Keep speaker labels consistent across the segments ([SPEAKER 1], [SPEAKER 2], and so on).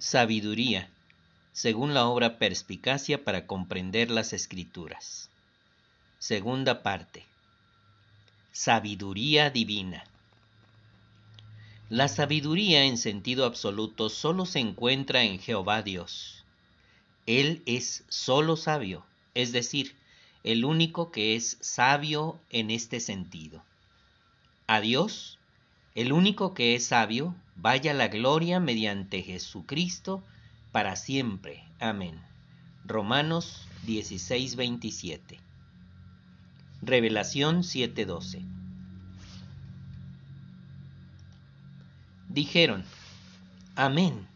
[SPEAKER 1] Sabiduría, según la obra Perspicacia para comprender las escrituras. Segunda parte. Sabiduría divina. La sabiduría en sentido absoluto solo se encuentra en Jehová Dios. Él es solo sabio, es decir, el único que es sabio en este sentido. A Dios, el único que es sabio, vaya la gloria mediante Jesucristo para siempre. Amén. Romanos 16:27. Revelación 7:12. Dijeron, Amén.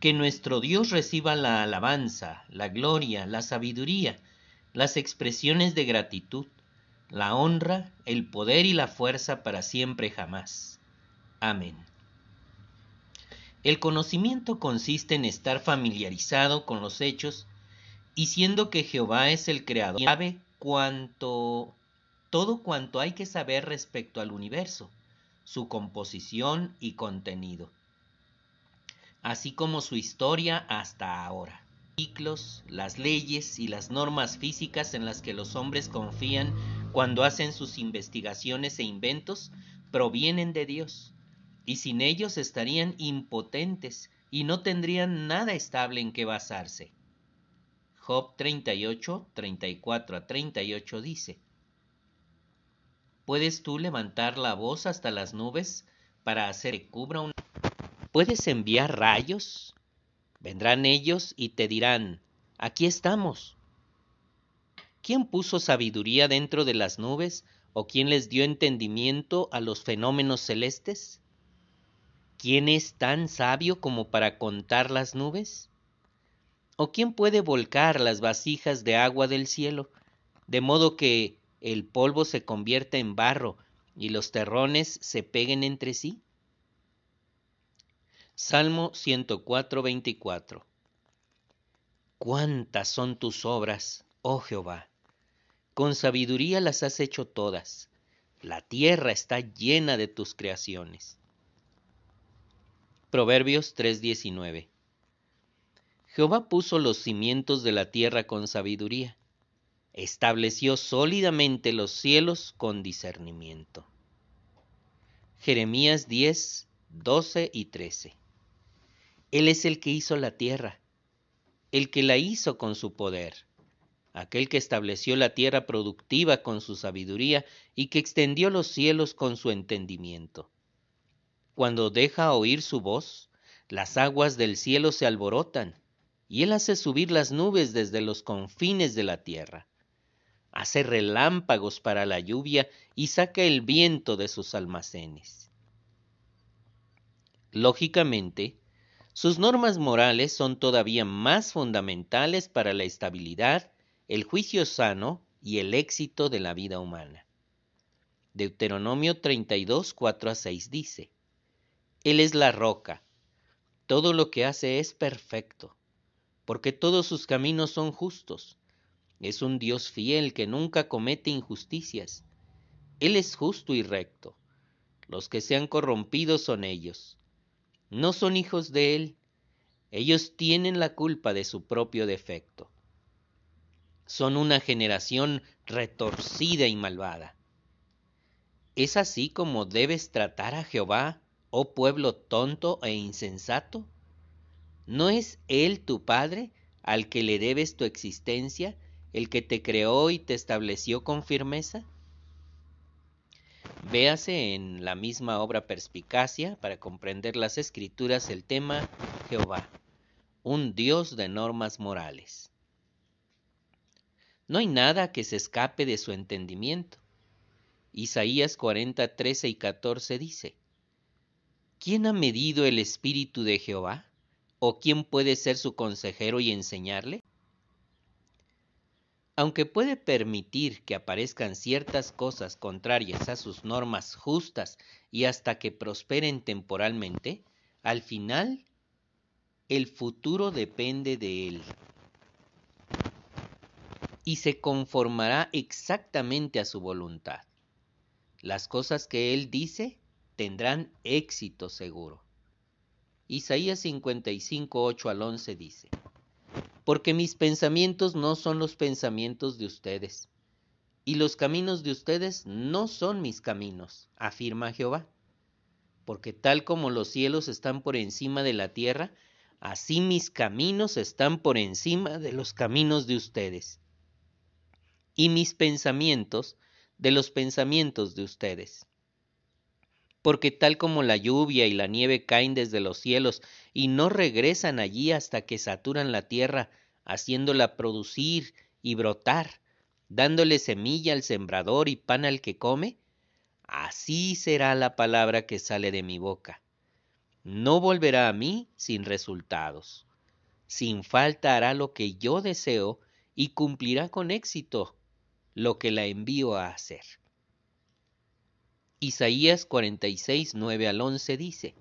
[SPEAKER 1] Que nuestro Dios reciba la alabanza, la gloria, la sabiduría, las expresiones de gratitud, la honra, el poder y la fuerza para siempre jamás. Amén. El conocimiento consiste en estar familiarizado con los hechos y siendo que Jehová es el creador, sabe cuanto todo cuanto hay que saber respecto al universo, su composición y contenido, así como su historia hasta ahora ciclos, las leyes y las normas físicas en las que los hombres confían cuando hacen sus investigaciones e inventos provienen de Dios, y sin ellos estarían impotentes y no tendrían nada estable en que basarse. Job 38, 34 a 38 dice, ¿Puedes tú levantar la voz hasta las nubes para hacer que cubra un... ¿Puedes enviar rayos Vendrán ellos y te dirán, aquí estamos. ¿Quién puso sabiduría dentro de las nubes o quién les dio entendimiento a los fenómenos celestes? ¿Quién es tan sabio como para contar las nubes? ¿O quién puede volcar las vasijas de agua del cielo, de modo que el polvo se convierta en barro y los terrones se peguen entre sí? Salmo 104, 24. Cuántas son tus obras, oh Jehová. Con sabiduría las has hecho todas. La tierra está llena de tus creaciones. Proverbios 3:19. Jehová puso los cimientos de la tierra con sabiduría. Estableció sólidamente los cielos con discernimiento. Jeremías 10, 12 y 13. Él es el que hizo la tierra, el que la hizo con su poder, aquel que estableció la tierra productiva con su sabiduría y que extendió los cielos con su entendimiento. Cuando deja oír su voz, las aguas del cielo se alborotan, y él hace subir las nubes desde los confines de la tierra. Hace relámpagos para la lluvia y saca el viento de sus almacenes. Lógicamente, sus normas morales son todavía más fundamentales para la estabilidad, el juicio sano y el éxito de la vida humana. Deuteronomio 32, 4 a 6 dice, Él es la roca, todo lo que hace es perfecto, porque todos sus caminos son justos. Es un Dios fiel que nunca comete injusticias. Él es justo y recto. Los que se han corrompido son ellos no son hijos de Él. Ellos tienen la culpa de su propio defecto. Son una generación retorcida y malvada. ¿Es así como debes tratar a Jehová, oh pueblo tonto e insensato? ¿No es Él tu Padre, al que le debes tu existencia, el que te creó y te estableció con firmeza? Véase en la misma obra Perspicacia para comprender las escrituras el tema Jehová, un Dios de normas morales. No hay nada que se escape de su entendimiento. Isaías 40, 13 y 14 dice, ¿Quién ha medido el espíritu de Jehová? ¿O quién puede ser su consejero y enseñarle? Aunque puede permitir que aparezcan ciertas cosas contrarias a sus normas justas y hasta que prosperen temporalmente, al final el futuro depende de él y se conformará exactamente a su voluntad. Las cosas que él dice tendrán éxito seguro. Isaías 55, 8 al 11 dice, Porque mis pensamientos no son los pensamientos de ustedes, y los caminos de ustedes no son mis caminos, afirma Jehová. Porque tal como los cielos están por encima de la tierra, así mis caminos están por encima de los caminos de ustedes, y mis pensamientos de los pensamientos de ustedes porque tal como la lluvia y la nieve caen desde los cielos y no regresan allí hasta que saturan la tierra, haciéndola producir y brotar, dándole semilla al sembrador y pan al que come, así será la palabra que sale de mi boca. No volverá a mí sin resultados. Sin falta hará lo que yo deseo y cumplirá con éxito lo que la envío a hacer. Isaías 46, 9 al 11 dice,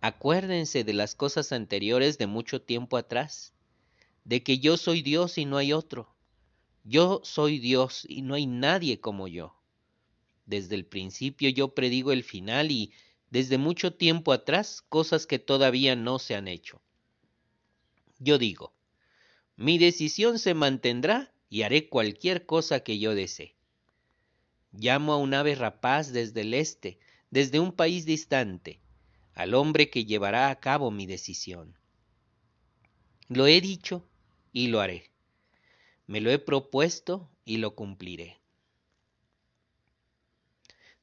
[SPEAKER 1] Acuérdense de las cosas anteriores de mucho tiempo atrás, de que yo soy Dios y no hay otro. Yo soy Dios y no hay nadie como yo. Desde el principio yo predigo el final y desde mucho tiempo atrás cosas que todavía no se han hecho. Yo digo, mi decisión se mantendrá y haré cualquier cosa que yo desee. Llamo a un ave rapaz desde el este, desde un país distante, al hombre que llevará a cabo mi decisión. Lo he dicho y lo haré. Me lo he propuesto y lo cumpliré.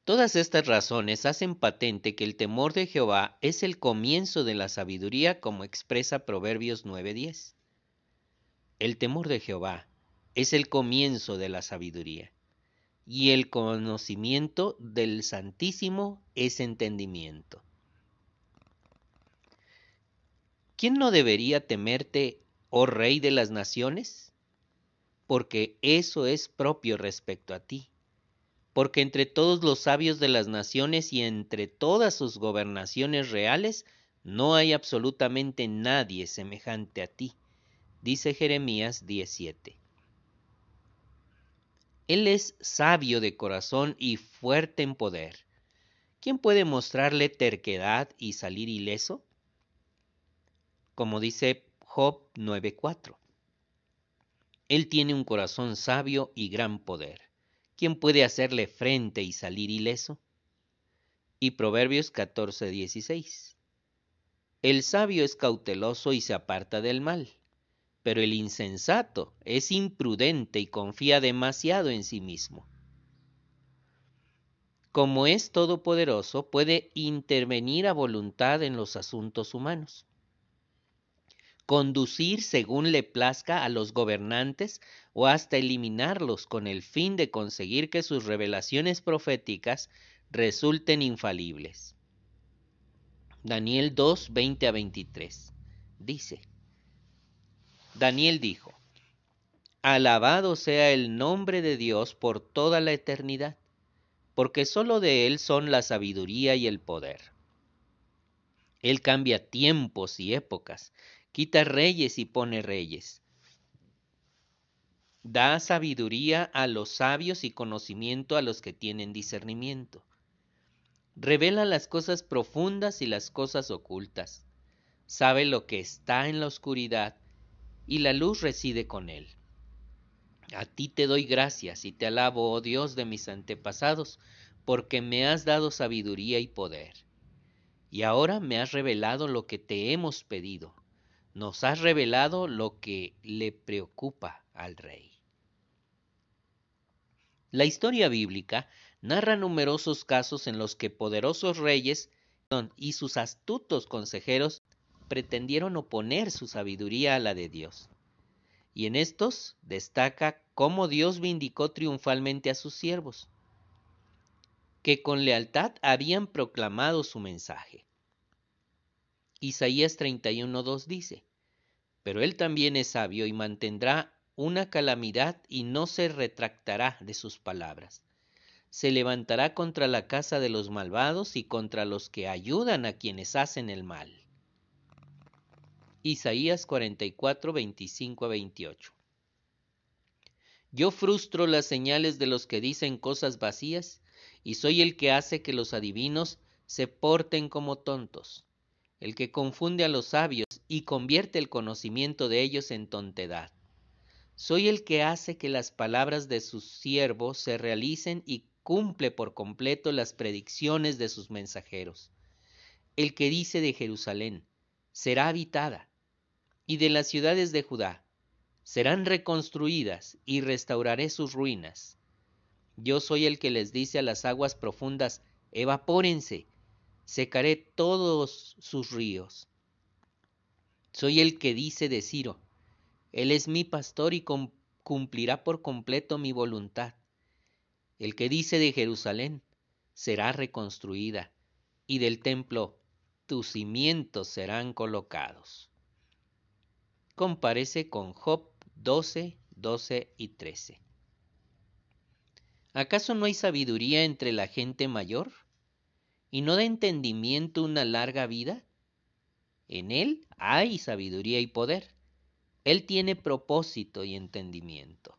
[SPEAKER 1] Todas estas razones hacen patente que el temor de Jehová es el comienzo de la sabiduría como expresa Proverbios 9:10. El temor de Jehová es el comienzo de la sabiduría y el conocimiento del Santísimo es entendimiento. ¿Quién no debería temerte, oh Rey de las Naciones? Porque eso es propio respecto a ti. Porque entre todos los sabios de las naciones y entre todas sus gobernaciones reales, no hay absolutamente nadie semejante a ti, dice Jeremías 17. Él es sabio de corazón y fuerte en poder. ¿Quién puede mostrarle terquedad y salir ileso? Como dice Job 9:4. Él tiene un corazón sabio y gran poder. ¿Quién puede hacerle frente y salir ileso? Y Proverbios 14:16. El sabio es cauteloso y se aparta del mal pero el insensato es imprudente y confía demasiado en sí mismo. Como es todopoderoso, puede intervenir a voluntad en los asuntos humanos, conducir según le plazca a los gobernantes o hasta eliminarlos con el fin de conseguir que sus revelaciones proféticas resulten infalibles. Daniel 2, 20 a 23 dice, Daniel dijo, Alabado sea el nombre de Dios por toda la eternidad, porque sólo de Él son la sabiduría y el poder. Él cambia tiempos y épocas, quita reyes y pone reyes. Da sabiduría a los sabios y conocimiento a los que tienen discernimiento. Revela las cosas profundas y las cosas ocultas. Sabe lo que está en la oscuridad y la luz reside con él. A ti te doy gracias y te alabo, oh Dios de mis antepasados, porque me has dado sabiduría y poder. Y ahora me has revelado lo que te hemos pedido. Nos has revelado lo que le preocupa al rey. La historia bíblica narra numerosos casos en los que poderosos reyes y sus astutos consejeros pretendieron oponer su sabiduría a la de Dios. Y en estos destaca cómo Dios vindicó triunfalmente a sus siervos, que con lealtad habían proclamado su mensaje. Isaías 31.2 dice, Pero él también es sabio y mantendrá una calamidad y no se retractará de sus palabras. Se levantará contra la casa de los malvados y contra los que ayudan a quienes hacen el mal. Isaías 44, 25 a 28. Yo frustro las señales de los que dicen cosas vacías, y soy el que hace que los adivinos se porten como tontos. el que confunde a los sabios y convierte el conocimiento de ellos en tontedad. Soy el que hace que las palabras de sus siervos se realicen y cumple por completo las predicciones de sus mensajeros. El que dice de Jerusalén, será habitada, y de las ciudades de Judá, serán reconstruidas y restauraré sus ruinas. Yo soy el que les dice a las aguas profundas, evapórense, secaré todos sus ríos. Soy el que dice de Ciro, Él es mi pastor y cumplirá por completo mi voluntad. El que dice de Jerusalén, será reconstruida, y del templo, tus cimientos serán colocados. Comparece con Job 12, 12 y 13. ¿Acaso no hay sabiduría entre la gente mayor? ¿Y no da entendimiento una larga vida? En él hay sabiduría y poder. Él tiene propósito y entendimiento.